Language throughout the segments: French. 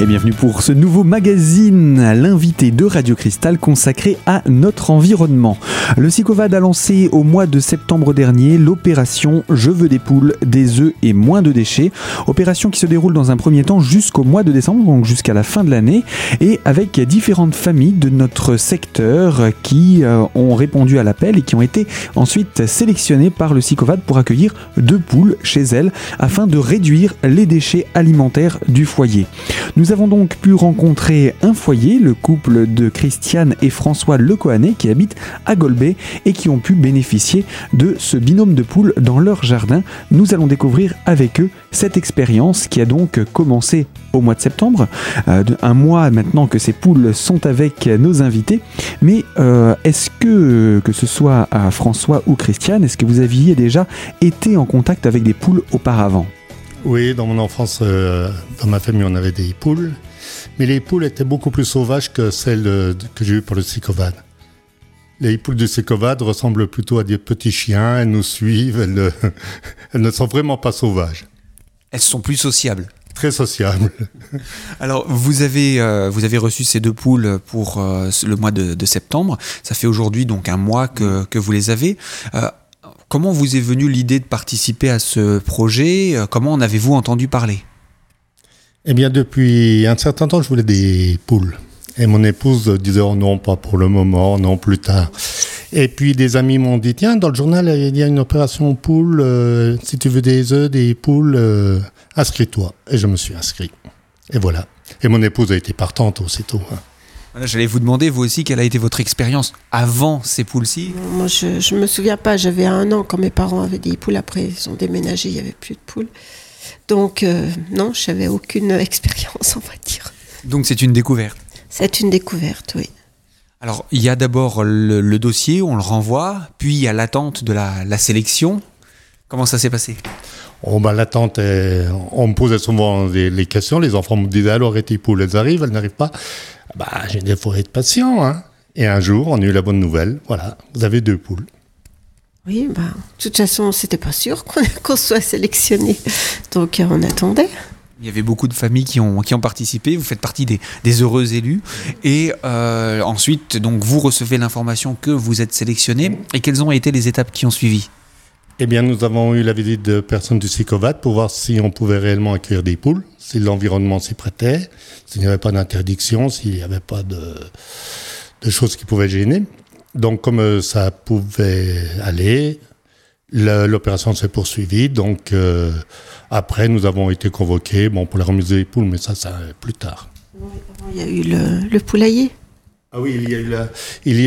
Et bienvenue pour ce nouveau magazine, l'invité de Radio Cristal consacré à notre environnement. Le Sicovad a lancé au mois de septembre dernier l'opération Je veux des poules, des œufs et moins de déchets. Opération qui se déroule dans un premier temps jusqu'au mois de décembre, donc jusqu'à la fin de l'année, et avec différentes familles de notre secteur qui euh, ont répondu à l'appel et qui ont été ensuite sélectionnées par le Sicovad pour accueillir deux poules chez elles afin de réduire les déchets alimentaires du foyer. Avons donc pu rencontrer un foyer, le couple de Christiane et François Lecoanet qui habitent à Golbet et qui ont pu bénéficier de ce binôme de poules dans leur jardin. Nous allons découvrir avec eux cette expérience qui a donc commencé au mois de septembre, euh, un mois maintenant que ces poules sont avec nos invités. Mais euh, est-ce que, que ce soit à François ou Christiane, est-ce que vous aviez déjà été en contact avec des poules auparavant? Oui, dans mon enfance, euh, dans ma famille, on avait des poules. Mais les poules étaient beaucoup plus sauvages que celles que j'ai eues pour le Sicovad. Les poules du Sicovad ressemblent plutôt à des petits chiens, elles nous suivent, elles ne, elles ne sont vraiment pas sauvages. Elles sont plus sociables très sociables. Alors, vous avez, euh, vous avez reçu ces deux poules pour euh, le mois de, de, septembre. Ça fait aujourd'hui donc un mois que, que vous les avez. Euh, Comment vous est venue l'idée de participer à ce projet? Euh, Comment en avez-vous entendu parler? Eh bien, depuis un certain temps, je voulais des poules. Et mon épouse disait oh non, pas pour le moment, non, plus tard. Et puis des amis m'ont dit tiens, dans le journal, il y a une opération poule. Euh, si tu veux des œufs, des poules, euh, inscris-toi. Et je me suis inscrit. Et voilà. Et mon épouse a été partante aussitôt. Hein. J'allais vous demander, vous aussi, quelle a été votre expérience avant ces poules-ci? Moi, je ne me souviens pas. J'avais un an quand mes parents avaient des poules. Après, ils ont déménagé, il n'y avait plus de poules. Donc, euh, non, je n'avais aucune expérience, on va dire. Donc, c'est une découverte? C'est une découverte, oui. Alors, il y a d'abord le, dossier, on le renvoie, puis il y a l'attente de la, sélection. Comment ça s'est passé? Oh, bah, l'attente, on me posait souvent les, questions. Les enfants me disaient alors, et tes poules, elles arrivent, elles n'arrivent pas. Bah, j'ai des forêts de patients. Hein. Et un jour, on a eu la bonne nouvelle. Voilà, vous avez deux poules. Oui, bah, de toute façon, c'était pas sûr qu'on soit sélectionné. Donc, euh, on attendait. Il y avait beaucoup de familles qui ont, qui ont participé. Vous faites partie des, des heureux élus. Et euh, ensuite, donc, vous recevez l'information que vous êtes sélectionné. Et quelles ont été les étapes qui ont suivi? Eh bien, nous avons eu la visite de personnes du SICOVAT pour voir si on pouvait réellement accueillir des poules, si l'environnement s'y prêtait, s'il n'y avait pas d'interdiction, s'il n'y avait pas de, choses qui pouvaient gêner. Donc, comme euh, ça pouvait aller, l'opération s'est poursuivie. Donc, euh, après, nous avons été convoqués bon, pour la remise des poules, mais ça, ça plus tard. Il y a eu le poulailler ah oui, il y,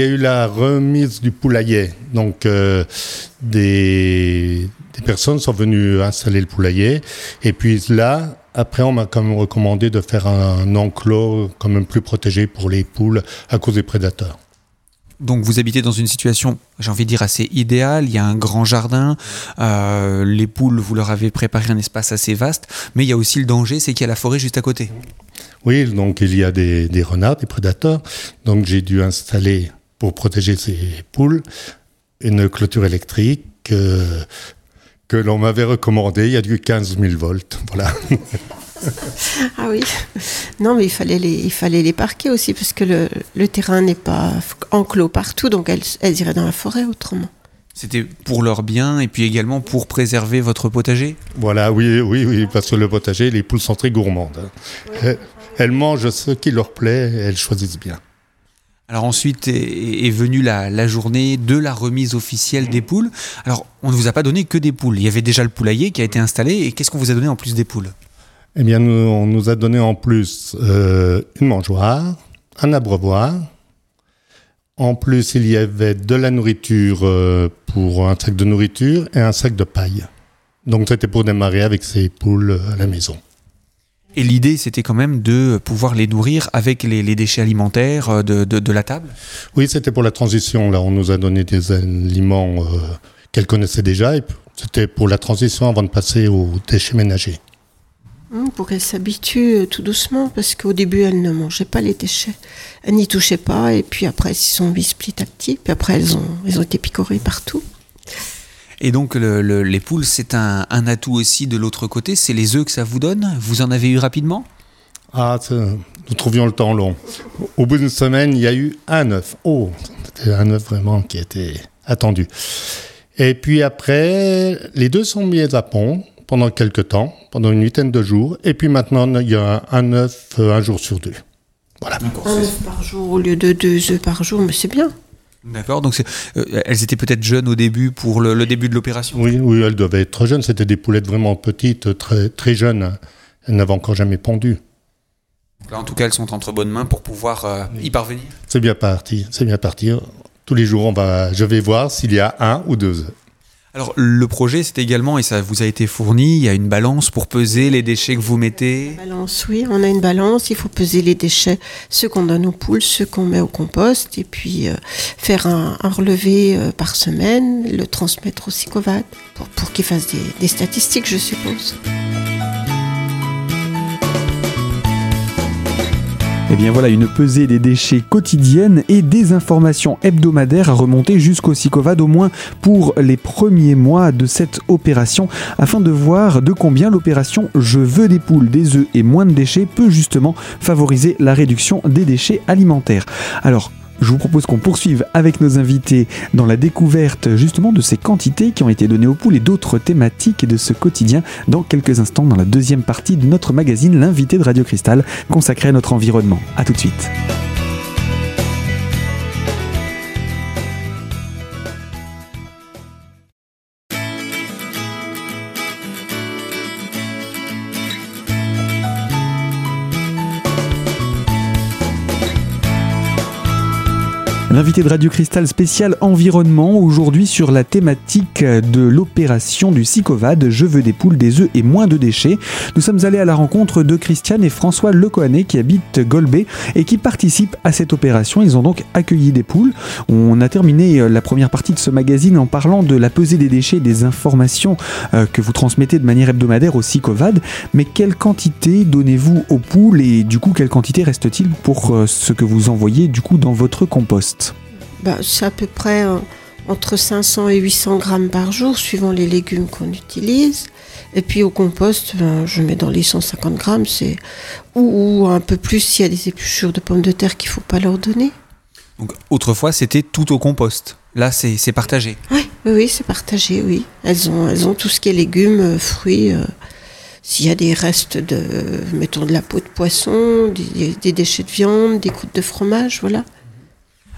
a eu la, remise du poulailler. Donc, euh, des, des, personnes sont venues installer le poulailler. Et puis là, après, on m'a quand même recommandé de faire un enclos quand même plus protégé pour les poules à cause des prédateurs. Donc vous habitez dans une situation, j'ai envie de dire, assez idéale. Il y a un grand jardin. Euh, les poules, vous leur avez préparé un espace assez vaste. Mais il y a aussi le danger, c'est qu'il y a la forêt juste à côté. Oui, donc il y a des, renards, des prédateurs. Donc j'ai dû installer, pour protéger ces poules, une clôture électrique euh, que l'on m'avait recommandée. Il y a du 15 000 volts. Voilà. ah oui. Non, mais il fallait les, il fallait les parquer aussi, parce que le, terrain n'est pas enclos partout, donc elles, elles iraient dans la forêt autrement. C'était pour leur bien et puis également pour préserver votre potager? Voilà, oui, oui, oui, parce que le potager, les poules sont très gourmandes. Hein. Elles mangent ce qui leur plaît et elles choisissent bien. Alors ensuite est, venue la, journée de la remise officielle des poules. Alors on ne vous a pas donné que des poules. Il y avait déjà le poulailler qui a été installé. Et qu'est-ce qu'on vous a donné en plus des poules? Eh bien, on nous a donné en plus euh, une mangeoire, un abreuvoir. En plus, il y avait de la nourriture euh, pour un sac de nourriture et un sac de paille. Donc c'était pour démarrer avec ces poules à la maison. Et l'idée, c'était quand même de pouvoir les nourrir avec les, déchets alimentaires euh, de, la table? Oui, c'était pour la transition. Là, on nous a donné des aliments euh, qu'elles connaissaient déjà. C'était pour la transition avant de passer aux déchets ménagers. Mmh, pour qu'elles s'habituent euh, tout doucement, parce qu'au début, elles ne mangeaient pas les déchets. Elles n'y touchaient pas, et puis après, elles s'y sont mises petit à petit. Puis après, elles ont, elles ont été picorées partout. Et donc les poules, c'est un, atout aussi de l'autre côté, c'est les œufs que ça vous donne? Vous en avez eu rapidement? Ah, nous trouvions le temps long. Au bout d'une semaine, il y a eu un œuf. Oh, c'était un œuf vraiment qui était attendu. Et puis après, les deux sont mis à pont pendant quelques temps, pendant une huitaine de jours. Et puis maintenant, il y a un œuf euh, un jour sur deux. Voilà. Un œuf par jour au lieu de deux œufs par jour, mais c'est bien. D'accord, donc euh, elles étaient peut-être jeunes au début pour le, début de l'opération Oui, oui, elles devaient être jeunes. C'était des poulettes vraiment petites, très, très jeunes. Elles n'avaient encore jamais pondu. en tout cas, elles sont entre bonnes mains pour pouvoir euh, y parvenir. C'est bien parti, c'est bien parti. Tous les jours, on va, je vais voir s'il y a un ou deux œufs. Alors le projet, c'est également, et ça vous a été fourni, il y a une balance pour peser les déchets que vous mettez? Balance, oui, on a une balance, il faut peser les déchets, ceux qu'on donne aux poules, ceux qu'on met au compost, et puis euh, faire un, relevé euh, par semaine, le transmettre au pour, pour qu'il fasse des statistiques, je suppose. Et eh bien voilà une pesée des déchets quotidienne et des informations hebdomadaires à remonter jusqu'au SICOVAD au moins pour les premiers mois de cette opération afin de voir de combien l'opération Je veux des poules, des œufs et moins de déchets peut justement favoriser la réduction des déchets alimentaires. Alors je vous propose qu'on poursuive avec nos invités dans la découverte justement de ces quantités qui ont été données aux poules et d'autres thématiques de ce quotidien dans quelques instants dans la deuxième partie de notre magazine L'invité de Radio Cristal consacré à notre environnement. A tout de suite. L'invité de Radio Cristal spécial environnement aujourd'hui sur la thématique de l'opération du SICOVAD Je veux des poules, des œufs et moins de déchets. Nous sommes allés à la rencontre de Christiane et François Lecoanet qui habitent Golbet et qui participent à cette opération. Ils ont donc accueilli des poules. On a terminé euh, la première partie de ce magazine en parlant de la pesée des déchets et des informations euh, que vous transmettez de manière hebdomadaire au SICOVAD. Mais quelle quantité donnez-vous aux poules et du coup quelle quantité reste-t-il pour euh, ce que vous envoyez du coup dans votre compost? Bah, C'est à peu près euh, entre 500 et 800 grammes par jour, suivant les légumes qu'on utilise. Et puis au compost, ben, je mets dans les 150 grammes, c'est ou, un peu plus s'il y a des épluchures de pommes de terre qu'il ne faut pas leur donner. Donc autrefois, c'était tout au compost. Là, c'est partagé. Oui, oui, c'est partagé, oui. Elles ont, elles ont tout ce qui est légumes, euh, fruits. Euh, s'il y a des restes de, mettons, de la peau de poisson, des, des déchets de viande, des croûtes de fromage, voilà.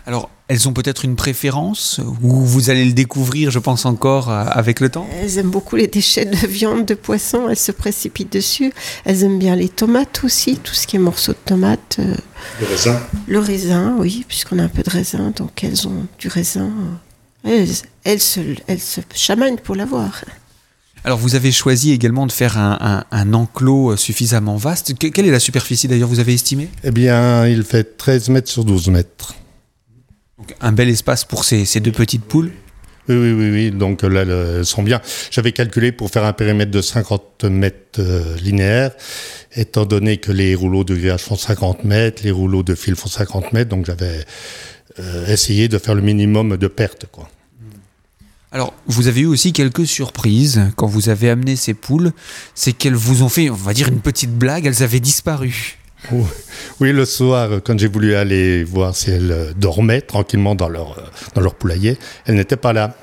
Alors, elles ont peut-être une préférence ou vous allez le découvrir, je pense encore, euh, avec le temps? Elles aiment beaucoup les déchets de viande, de poisson, elles se précipitent dessus. Elles aiment bien les tomates aussi, tout ce qui est morceaux de tomates. Euh, le raisin Le raisin, oui, puisqu'on a un peu de raisin, donc elles ont du raisin. Elles, se, elles se chamagnent pour l'avoir. Alors vous avez choisi également de faire un, un, enclos suffisamment vaste. quelle est la superficie d'ailleurs, vous avez estimé Eh bien, il fait 13 mètres sur 12 mètres un bel espace pour ces, deux petites poules. Oui, oui, oui, oui. Donc là, elles sont bien. J'avais calculé pour faire un périmètre de 50 mètres euh, linéaires, étant donné que les rouleaux de grillage font 50 mètres, les rouleaux de fil font 50 mètres, donc j'avais euh, essayé de faire le minimum de pertes, quoi. Alors, vous avez eu aussi quelques surprises quand vous avez amené ces poules. C'est qu'elles vous ont fait, on va dire, une petite blague. Elles avaient disparu. Oui, le soir, quand j'ai voulu aller voir si elles euh, dormaient tranquillement dans leur, euh, dans leur poulailler, elles n'étaient pas là.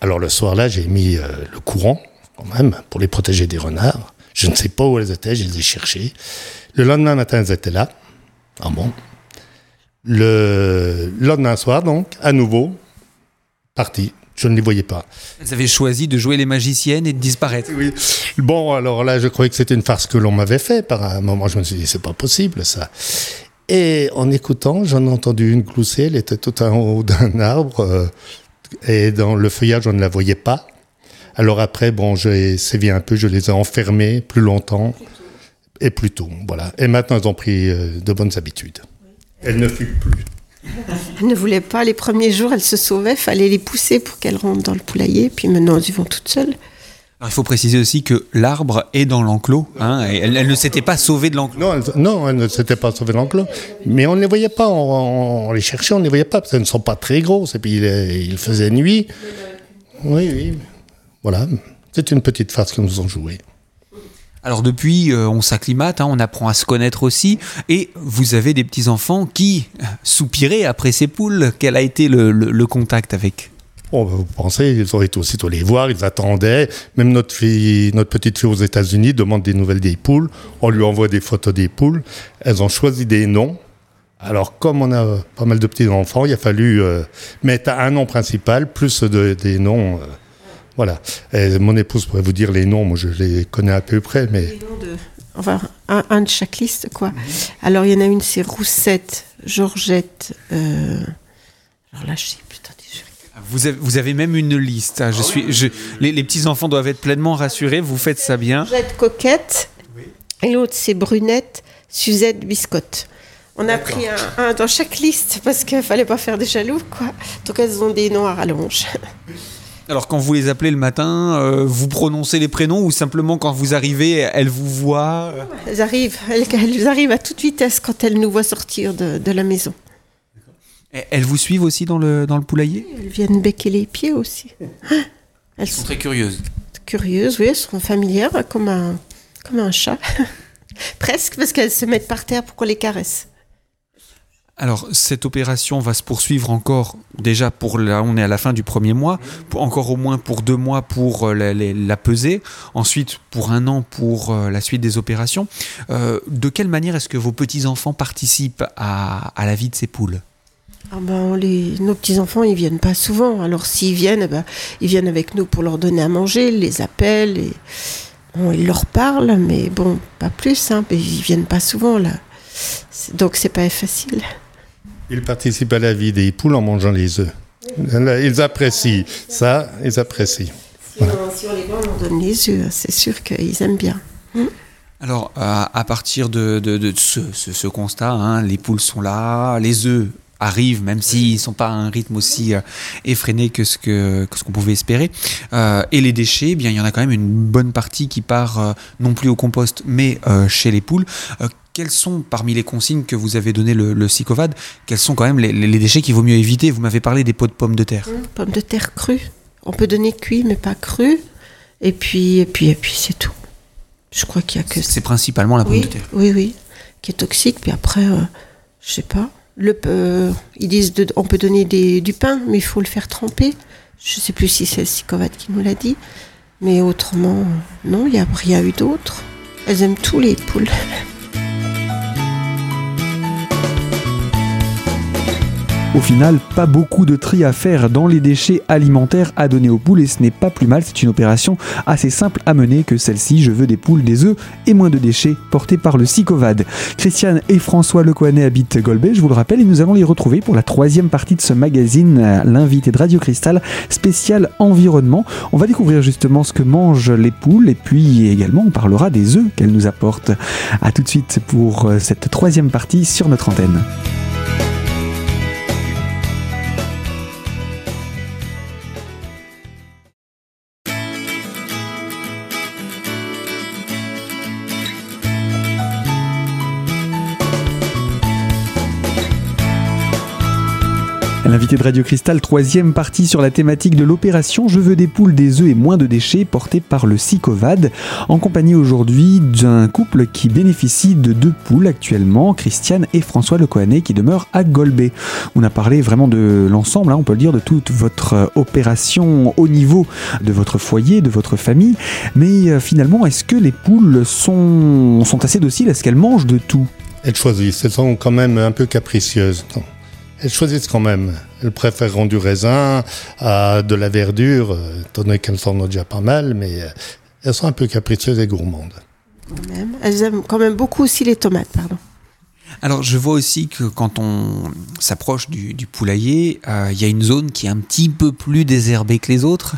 Alors le soir-là, j'ai mis euh, le courant, quand même, pour les protéger des renards. Je ne sais pas où elles étaient, je les ai cherchées. Le lendemain matin, elles étaient là. Ah bon? Le lendemain soir, donc, à nouveau, parti je ne les voyais pas. Elles avaient choisi de jouer les magiciennes et de disparaître. Oui. Bon, alors là, je croyais que c'était une farce que l'on m'avait fait. Par un moment, je me suis dit, c'est pas possible, ça. Et en écoutant, j'en ai entendu une glousser. Elle était tout en haut d'un arbre. Euh, et dans le feuillage, on ne la voyait pas. Alors après, bon, j'ai sévi un peu, je les ai enfermées plus longtemps et plus tôt. Voilà. Et maintenant, elles ont pris euh, de bonnes habitudes. Elles ne fuient plus. Elle ne voulait pas. Les premiers jours, elle se sauvait. Fallait les pousser pour qu'elles rentrent dans le poulailler. Puis maintenant, elles y vont toutes seules. il faut préciser aussi que l'arbre est dans l'enclos. Hein, elle, ne s'était pas sauvée de l'enclos. Non, elle, non, elle ne s'était pas sauvée de l'enclos. Mais on ne les voyait pas. On, les cherchait, on ne les voyait pas. Parce qu'elles ne sont pas très grosses. Et puis, il, faisait nuit. Oui, oui. Voilà. C'est une petite farce que nous ont jouée. Alors depuis, euh, on s'acclimate, hein, on apprend à se connaître aussi, et vous avez des petits-enfants qui soupiraient après ces poules. Quel a été le, contact avec Bon, vous pensez, ils auraient été aussitôt les voir, ils attendaient. Même notre fille, notre petite fille aux États-Unis demande des nouvelles des poules. On lui envoie des photos des poules. Elles ont choisi des noms. Alors, comme on a pas mal de petits enfants, il a fallu euh, mettre un nom principal plus des noms. Euh, voilà. mon épouse pourrait vous dire les noms, moi je les connais à peu près, mais. Les noms de. Enfin, un, de chaque liste, quoi. Alors, il y en a une, c'est Roussette, Georgette. Euh, alors là, je sais plus. Vous avez, vous avez, même une liste. Hein. Je suis, je, les, petits enfants doivent être pleinement rassurés. Vous faites ça bien. Georgette Coquette. Et l'autre, c'est Brunette, Suzette Biscotte. On a pris un, dans chaque liste parce qu'il fallait pas faire des jaloux, quoi. Donc elles ont des noms à rallonge. Alors quand vous les appelez le matin, euh, vous prononcez les prénoms ou simplement quand vous arrivez, elles vous voient euh Elles arrivent, elles, arrivent à toute vitesse quand elles nous voient sortir de, la maison. elles vous suivent aussi dans le, dans le poulailler? Elles viennent becquer les pieds aussi. Elles sont très curieuses. Curieuses, oui, elles sont familières comme un, comme un chat. Presque parce qu'elles se mettent par terre pour qu'on les caresse. Alors cette opération va se poursuivre encore déjà pour là on est à la fin du premier mois, encore au moins pour deux mois pour euh, la, peser, ensuite pour un an pour euh, la suite des opérations. Euh, de quelle manière est-ce que vos petits enfants participent à, la vie de ces poules? Ah ben, nos petits-enfants, ils viennent pas souvent. Alors s'ils viennent, eh ben, ils viennent avec nous pour leur donner à manger, les appellent, et, ils leur parlent, mais bon, pas plus. Hein, ils viennent pas souvent là. Donc c'est pas facile. Ils participent à la vie des poules en mangeant les œufs. Ils apprécient ça, ils apprécient. Si, on, les voit, on donne les œufs, c'est sûr qu'ils aiment bien. Hmm. Alors, à partir de, ce, constat, hein, les poules sont là, les œufs arrivent, même s'ils ne sont pas à un rythme aussi euh, effréné que ce que, ce qu'on pouvait espérer. Euh, et les déchets, eh bien, il y en a quand même une bonne partie qui part euh, non plus au compost, mais chez les poules quelles sont, parmi les consignes que vous avez données le, le SICOVAD, quels sont quand même les, déchets qu'il vaut mieux éviter? Vous m'avez parlé des pots de pommes de terre. Mmh, pommes de terre crues. On peut donner cuit, mais pas cru. Et puis, et puis, et puis c'est tout. Je crois qu'il y a que. C'est principalement la pomme de terre. Oui, oui, qui est toxique. Puis après, je euh, je sais pas. Le, euh, ils disent de, on peut donner des, du pain, mais il faut le faire tremper. Je sais plus si c'est le SICOVAD qui nous l'a dit. Mais autrement, non, il n'y a rien eu d'autre. Elles aiment tous les poules. Au final, pas beaucoup de tri à faire dans les déchets alimentaires à donner aux poules et ce n'est pas plus mal, c'est une opération assez simple à mener que celle-ci. Je veux des poules, des œufs et moins de déchets portés par le SICOVAD. Christiane et François Lecoanet habitent Golbet, je vous le rappelle, et nous allons les retrouver pour la troisième partie de ce magazine, l'invité de Radio Cristal spécial environnement. On va découvrir justement ce que mangent les poules et puis également on parlera des œufs qu'elles nous apportent. A tout de suite pour cette troisième partie sur notre antenne. L'invité de Radio Cristal, troisième partie sur la thématique de l'opération Je veux des poules, des œufs et moins de déchets portée par le SICOVAD, en compagnie aujourd'hui d'un couple qui bénéficie de deux poules actuellement, Christiane et François Lecoanet, qui demeurent à Golbet. On a parlé vraiment de l'ensemble, hein, on peut le dire, de toute votre opération au niveau de votre foyer, de votre famille, mais euh, finalement, est-ce que les poules sont, sont assez dociles? Est-ce qu'elles mangent de tout? Elles choisissent, elles sont quand même un peu capricieuses. Elles choisissent quand même. Elles préfèrent du raisin à de la verdure, euh, étant donné qu'elles en ont déjà pas mal, mais euh, elles sont un peu capricieuses et gourmandes. Elles aiment quand même beaucoup aussi les tomates, pardon. Alors je vois aussi que quand on s'approche du, poulailler, euh, il y a une zone qui est un petit peu plus désherbée que les autres.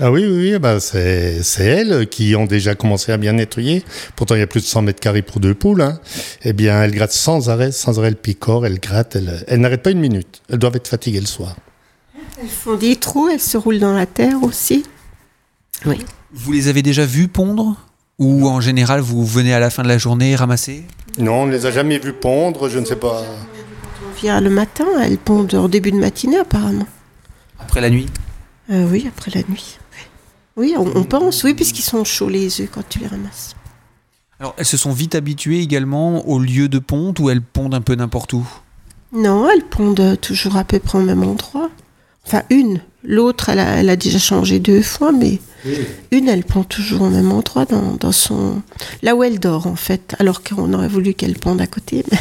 Ah oui, oui, oui bah c'est, elles qui ont déjà commencé à bien nettoyer. Pourtant, il y a plus de 100 mètres carrés pour deux poules. Hein. Eh bien, elles grattent sans arrêt, sans arrêt le picor, elles grattent, elles, elles n'arrêtent pas une minute. Elles doivent être fatiguées le soir. Elles font des trous, elles se roulent dans la terre aussi. Oui. Vous les avez déjà vues pondre? Ou en général, vous venez à la fin de la journée ramasser? Non, on ne les a jamais vues pondre, je ne sais pas. On vient le matin, elles pondent au début de matinée apparemment. Après la nuit? Euh, Oui, après la nuit. Oui, on, pense, oui, puisqu'ils sont chauds les œufs quand tu les ramasses. Alors, elles se sont vite habituées également au lieu de ponte ou elles pondent un peu n'importe où? Non, elles pondent toujours à peu près au même endroit. Enfin, une. L'autre, elle a, elle a déjà changé deux fois, mais une, elle pond toujours au même endroit, dans, dans son... là où elle dort, en fait. Alors qu'on aurait voulu qu'elle ponde à côté. Mais...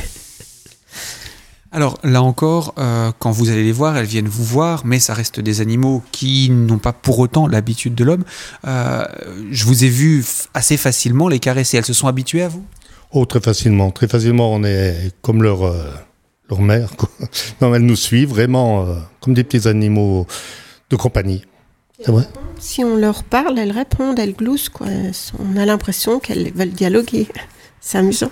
Alors là encore, euh, quand vous allez les voir, elles viennent vous voir, mais ça reste des animaux qui n'ont pas pour autant l'habitude de l'homme. Euh, je vous ai vu assez facilement les caresser. Elles se sont habituées à vous? Oh, très facilement. Très facilement, on est comme leur, euh, leur mère. Quoi. Non, elles nous suivent vraiment euh, comme des petits animaux de compagnie. C'est vrai? Si on leur parle, elles répondent, elles gloussent. Quoi. On a l'impression qu'elles veulent dialoguer. C'est amusant.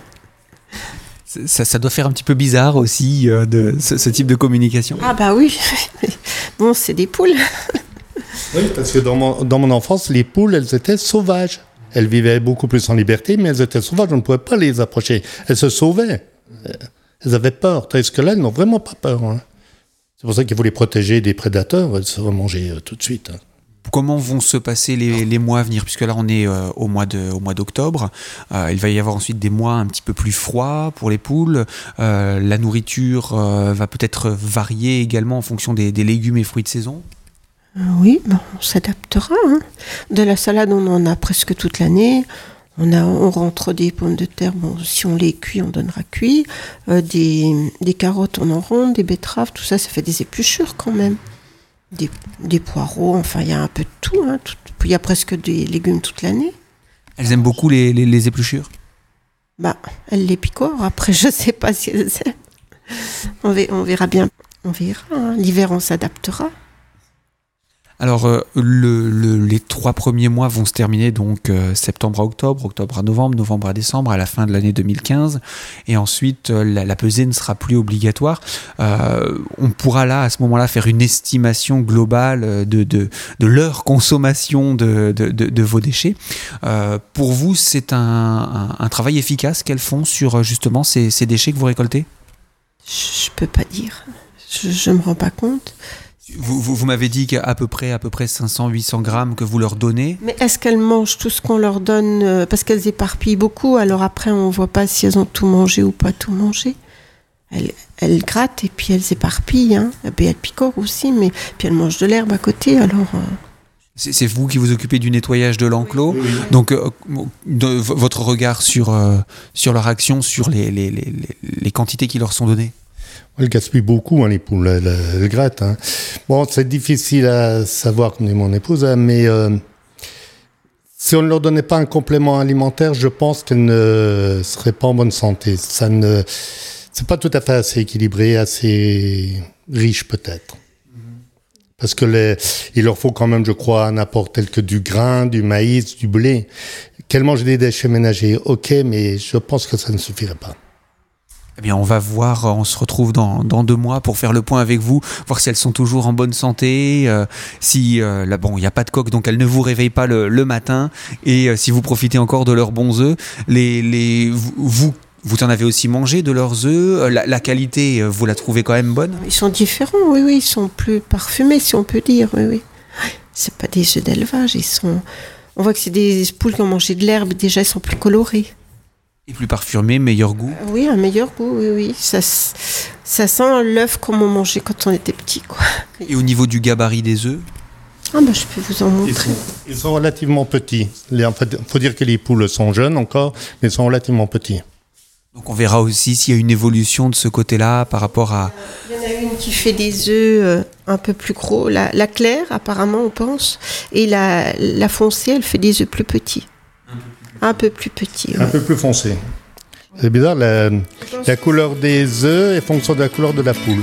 Ça, ça, doit faire un petit peu bizarre aussi euh, de ce, ce, type de communication. Ah bah oui. bon, c'est des poules. oui, parce que dans mon, dans mon enfance, les poules, elles étaient sauvages. Elles vivaient beaucoup plus en liberté, mais elles étaient sauvages. On ne pouvait pas les approcher. Elles se sauvaient. Elles avaient peur. Tandis que là, elles n'ont vraiment pas peur. Hein. C'est pour ça qu'il faut les protéger des prédateurs. Elles se font manger euh, tout de suite. Hein. Comment vont se passer les, mois à venir Puisque là, on est euh, au mois de, d'octobre. Euh, il va y avoir ensuite des mois un petit peu plus froids pour les poules. Euh, la nourriture va peut-être varier également en fonction des, légumes et fruits de saison. Oui, bon, on s'adaptera. Hein. De la salade, on en a presque toute l'année. On, a, on rentre des pommes de terre, bon, si on les cuit, on donnera cuit. Des, des, carottes, on en ronde, des betteraves, tout ça, ça fait des épluchures quand même. Des, des poireaux, enfin, il y a un peu de tout, hein, tout. Il y a presque des légumes toute l'année. Elles aiment beaucoup les, les, les, épluchures? Bah, elles les picorent. Après, je sais pas si elles aiment. On verra, on verra bien. On verra. Hein. L'hiver, on s'adaptera. Alors, euh, le, le, les trois premiers mois vont se terminer donc euh, septembre à octobre, octobre à novembre, novembre à décembre, à la fin de l'année 2015. Et ensuite, euh, la, pesée ne sera plus obligatoire. On pourra là, à ce moment-là, faire une estimation globale de, de, leur consommation de, de, vos déchets. Pour vous, c'est un, un, travail efficace qu'elles font sur justement ces, ces, déchets que vous récoltez? Je peux pas dire. Je ne me rends pas compte. Vous, vous, vous m'avez dit qu'à peu près, à peu près 500-800 grammes que vous leur donnez. Mais est-ce qu'elles mangent tout ce qu'on leur donne euh, Parce qu'elles éparpillent beaucoup, alors après on voit pas si elles ont tout mangé ou pas tout mangé. Elles, elles grattent et puis elles éparpillent. Hein. Et puis elles picorent aussi, mais puis elles mangent de l'herbe à côté, alors... Euh... C'est vous qui vous occupez du nettoyage de l'enclos. Oui, oui. Donc, euh, de, votre regard sur, euh, sur leur action, sur les, les, les, les quantités qui leur sont données elle gaspille beaucoup, hein, les poules, elle, elle gratte. Hein. Bon, c'est difficile à savoir, comme dit mon épouse, hein, mais euh, si on ne leur donnait pas un complément alimentaire, je pense qu'elles ne seraient pas en bonne santé. Ça ne, c'est pas tout à fait assez équilibré, assez riche peut-être. Parce que il leur faut quand même, je crois, un apport tel que du grain, du maïs, du blé. Qu'elles mangent des déchets ménagers, ok, mais je pense que ça ne suffirait pas. Eh bien, on va voir, on se retrouve dans, dans, deux mois pour faire le point avec vous, voir si elles sont toujours en bonne santé, euh, si, euh, là, bon, il n'y a pas de coque, donc elles ne vous réveillent pas le, le matin, et euh, si vous profitez encore de leurs bons œufs, les, les, vous, vous en avez aussi mangé de leurs œufs, la, la, qualité, vous la trouvez quand même bonne? Ils sont différents, oui, oui, ils sont plus parfumés, si on peut dire, oui, oui. C'est pas des œufs d'élevage, ils sont... On voit que c'est des poules qui ont mangé de l'herbe, déjà, ils sont plus colorés. Et plus parfumé, meilleur goût Oui, un meilleur goût, oui, oui. Ça, ça sent l'œuf comme on mangeait quand on était petit, quoi. Et au niveau du gabarit des œufs ah bah, je peux vous en montrer. Ils sont, ils sont relativement petits. Il en fait, faut dire que les poules sont jeunes encore, mais ils sont relativement petits. Donc on verra aussi s'il y a une évolution de ce côté-là par rapport à... Il y en a une qui fait des œufs un peu plus gros, la, la claire apparemment on pense, et la, la foncée elle fait des œufs plus petits. Un peu plus petit. Ouais. Un peu plus foncé. C'est bizarre, la, la, couleur des œufs est fonction de la couleur de la poule.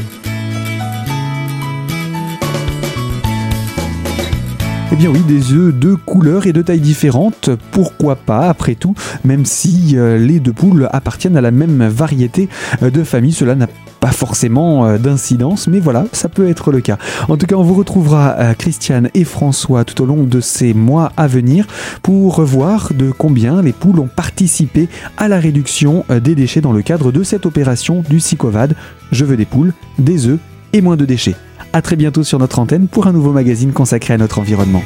Eh bien oui, des œufs de couleurs et de tailles différentes, pourquoi pas après tout, même si euh, les deux poules appartiennent à la même variété euh, de famille, cela n'a pas forcément euh, d'incidence, mais voilà, ça peut être le cas. En tout cas, on vous retrouvera euh, Christiane et François tout au long de ces mois à venir pour voir de combien les poules ont participé à la réduction euh, des déchets dans le cadre de cette opération du SICOVAD. Je veux des poules, des œufs et moins de déchets. A très bientôt sur notre antenne pour un nouveau magazine consacré à notre environnement.